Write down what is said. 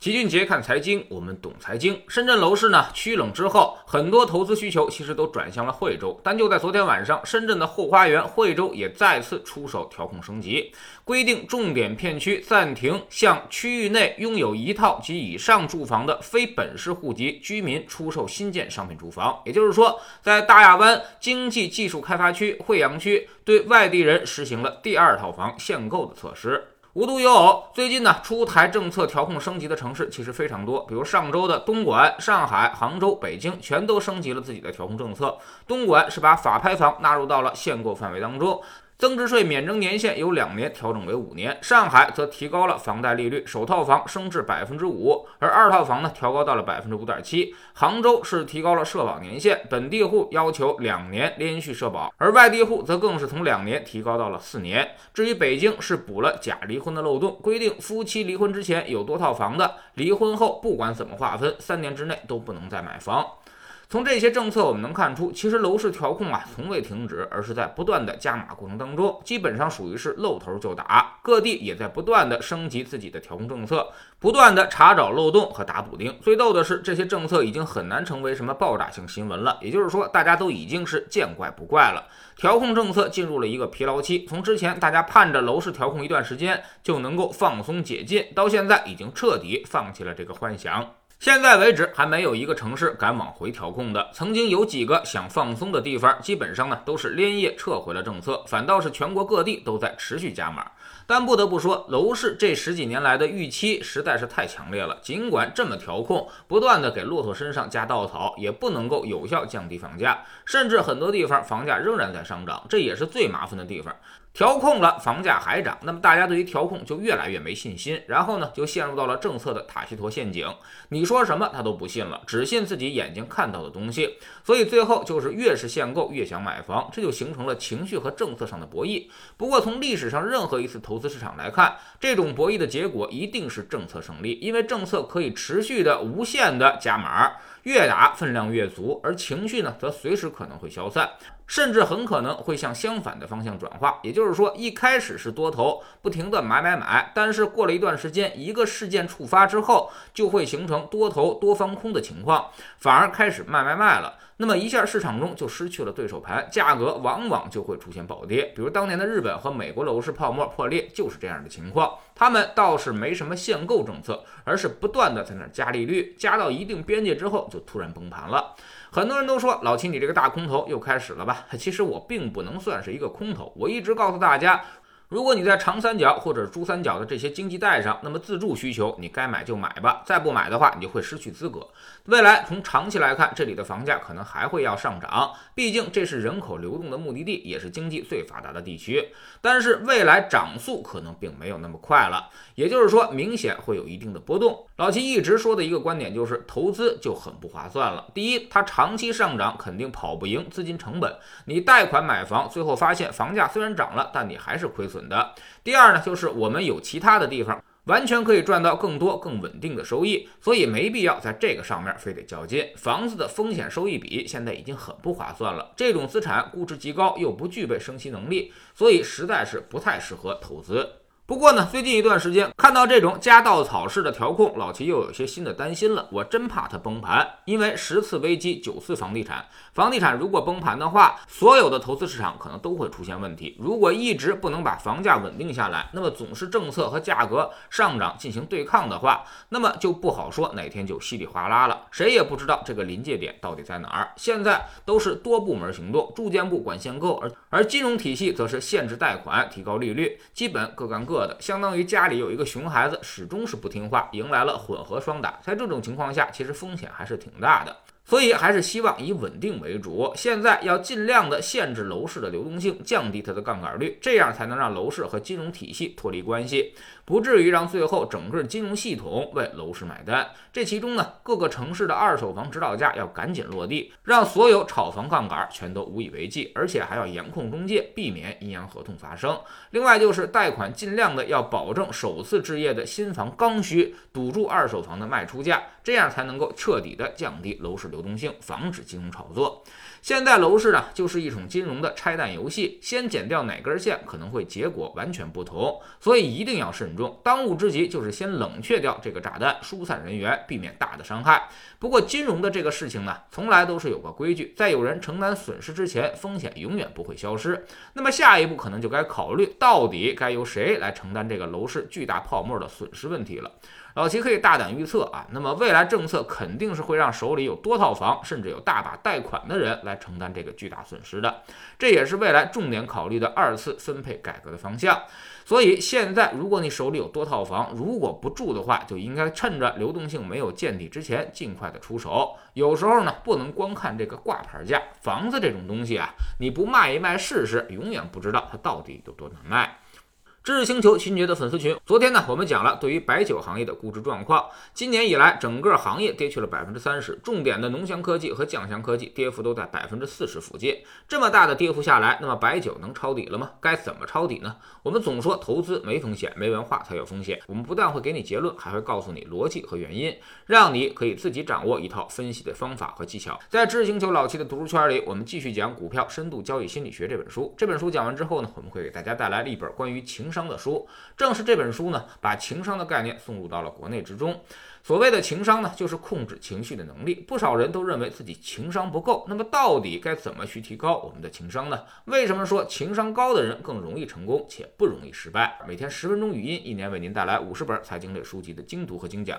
齐俊杰看财经，我们懂财经。深圳楼市呢趋冷之后，很多投资需求其实都转向了惠州。但就在昨天晚上，深圳的后花园惠州也再次出手调控升级，规定重点片区暂停向区域内拥有一套及以上住房的非本市户籍居民出售新建商品住房。也就是说，在大亚湾经济技术开发区惠阳区，对外地人实行了第二套房限购的措施。无独有偶，最近呢出台政策调控升级的城市其实非常多，比如上周的东莞、上海、杭州、北京，全都升级了自己的调控政策。东莞是把法拍房纳入到了限购范围当中。增值税免征年限由两年调整为五年，上海则提高了房贷利率，首套房升至百分之五，而二套房呢调高到了百分之五点七。杭州是提高了社保年限，本地户要求两年连续社保，而外地户则更是从两年提高到了四年。至于北京是补了假离婚的漏洞，规定夫妻离婚之前有多套房的，离婚后不管怎么划分，三年之内都不能再买房。从这些政策我们能看出，其实楼市调控啊从未停止，而是在不断的加码过程当中，基本上属于是露头就打。各地也在不断的升级自己的调控政策，不断的查找漏洞和打补丁。最逗的是，这些政策已经很难成为什么爆炸性新闻了，也就是说，大家都已经是见怪不怪了。调控政策进入了一个疲劳期，从之前大家盼着楼市调控一段时间就能够放松解禁，到现在已经彻底放弃了这个幻想。现在为止，还没有一个城市敢往回调控的。曾经有几个想放松的地方，基本上呢都是连夜撤回了政策，反倒是全国各地都在持续加码。但不得不说，楼市这十几年来的预期实在是太强烈了。尽管这么调控，不断的给骆驼身上加稻草，也不能够有效降低房价，甚至很多地方房价仍然在上涨，这也是最麻烦的地方。调控了，房价还涨，那么大家对于调控就越来越没信心，然后呢，就陷入到了政策的塔西佗陷阱。你说什么他都不信了，只信自己眼睛看到的东西，所以最后就是越是限购越想买房，这就形成了情绪和政策上的博弈。不过从历史上任何一次投资市场来看，这种博弈的结果一定是政策胜利，因为政策可以持续的无限的加码，越打分量越足，而情绪呢，则随时可能会消散。甚至很可能会向相反的方向转化，也就是说，一开始是多头，不停的买买买，但是过了一段时间，一个事件触发之后，就会形成多头多方空的情况，反而开始卖卖卖了。那么一下市场中就失去了对手盘，价格往往就会出现暴跌。比如当年的日本和美国楼市泡沫破裂就是这样的情况。他们倒是没什么限购政策，而是不断的在那加利率，加到一定边界之后就突然崩盘了。很多人都说老秦，你这个大空头又开始了吧？其实我并不能算是一个空头，我一直告诉大家。如果你在长三角或者珠三角的这些经济带上，那么自住需求你该买就买吧，再不买的话，你就会失去资格。未来从长期来看，这里的房价可能还会要上涨，毕竟这是人口流动的目的地，也是经济最发达的地区。但是未来涨速可能并没有那么快了，也就是说，明显会有一定的波动。老齐一直说的一个观点就是，投资就很不划算了。第一，它长期上涨肯定跑不赢资金成本，你贷款买房，最后发现房价虽然涨了，但你还是亏损。的第二呢，就是我们有其他的地方，完全可以赚到更多、更稳定的收益，所以没必要在这个上面非得较劲。房子的风险收益比现在已经很不划算了，这种资产估值极高，又不具备升息能力，所以实在是不太适合投资。不过呢，最近一段时间看到这种加稻草式的调控，老齐又有些新的担心了。我真怕它崩盘，因为十次危机九次房地产，房地产如果崩盘的话，所有的投资市场可能都会出现问题。如果一直不能把房价稳定下来，那么总是政策和价格上涨进行对抗的话，那么就不好说哪天就稀里哗啦了，谁也不知道这个临界点到底在哪儿。现在都是多部门行动，住建部管限购，而而金融体系则是限制贷款、提高利率，基本各干各的。相当于家里有一个熊孩子，始终是不听话，迎来了混合双打。在这种情况下，其实风险还是挺大的。所以还是希望以稳定为主。现在要尽量的限制楼市的流动性，降低它的杠杆率，这样才能让楼市和金融体系脱离关系，不至于让最后整个金融系统为楼市买单。这其中呢，各个城市的二手房指导价要赶紧落地，让所有炒房杠杆全都无以为继，而且还要严控中介，避免阴阳合同发生。另外就是贷款尽量的要保证首次置业的新房刚需，堵住二手房的卖出价，这样才能够彻底的降低楼市。流动性，防止金融炒作。现在楼市呢，就是一种金融的拆弹游戏，先剪掉哪根线，可能会结果完全不同，所以一定要慎重。当务之急就是先冷却掉这个炸弹，疏散人员，避免大的伤害。不过金融的这个事情呢，从来都是有个规矩，在有人承担损失之前，风险永远不会消失。那么下一步可能就该考虑，到底该由谁来承担这个楼市巨大泡沫的损失问题了。老齐可以大胆预测啊，那么未来政策肯定是会让手里有多套房，甚至有大把贷款的人来承担这个巨大损失的，这也是未来重点考虑的二次分配改革的方向。所以现在，如果你手里有多套房，如果不住的话，就应该趁着流动性没有见底之前，尽快的出手。有时候呢，不能光看这个挂牌价，房子这种东西啊，你不卖一卖试试，永远不知道它到底有多难卖。知识星球秦杰的粉丝群，昨天呢，我们讲了对于白酒行业的估值状况。今年以来，整个行业跌去了百分之三十，重点的浓香科技和酱香科技跌幅都在百分之四十附近。这么大的跌幅下来，那么白酒能抄底了吗？该怎么抄底呢？我们总说投资没风险，没文化才有风险。我们不但会给你结论，还会告诉你逻辑和原因，让你可以自己掌握一套分析的方法和技巧。在知识星球老七的读书圈里，我们继续讲《股票深度交易心理学》这本书。这本书讲完之后呢，我们会给大家带来一本关于情情。商的书，正是这本书呢，把情商的概念送入到了国内之中。所谓的情商呢，就是控制情绪的能力。不少人都认为自己情商不够，那么到底该怎么去提高我们的情商呢？为什么说情商高的人更容易成功且不容易失败？每天十分钟语音，一年为您带来五十本财经类书籍的精读和精讲。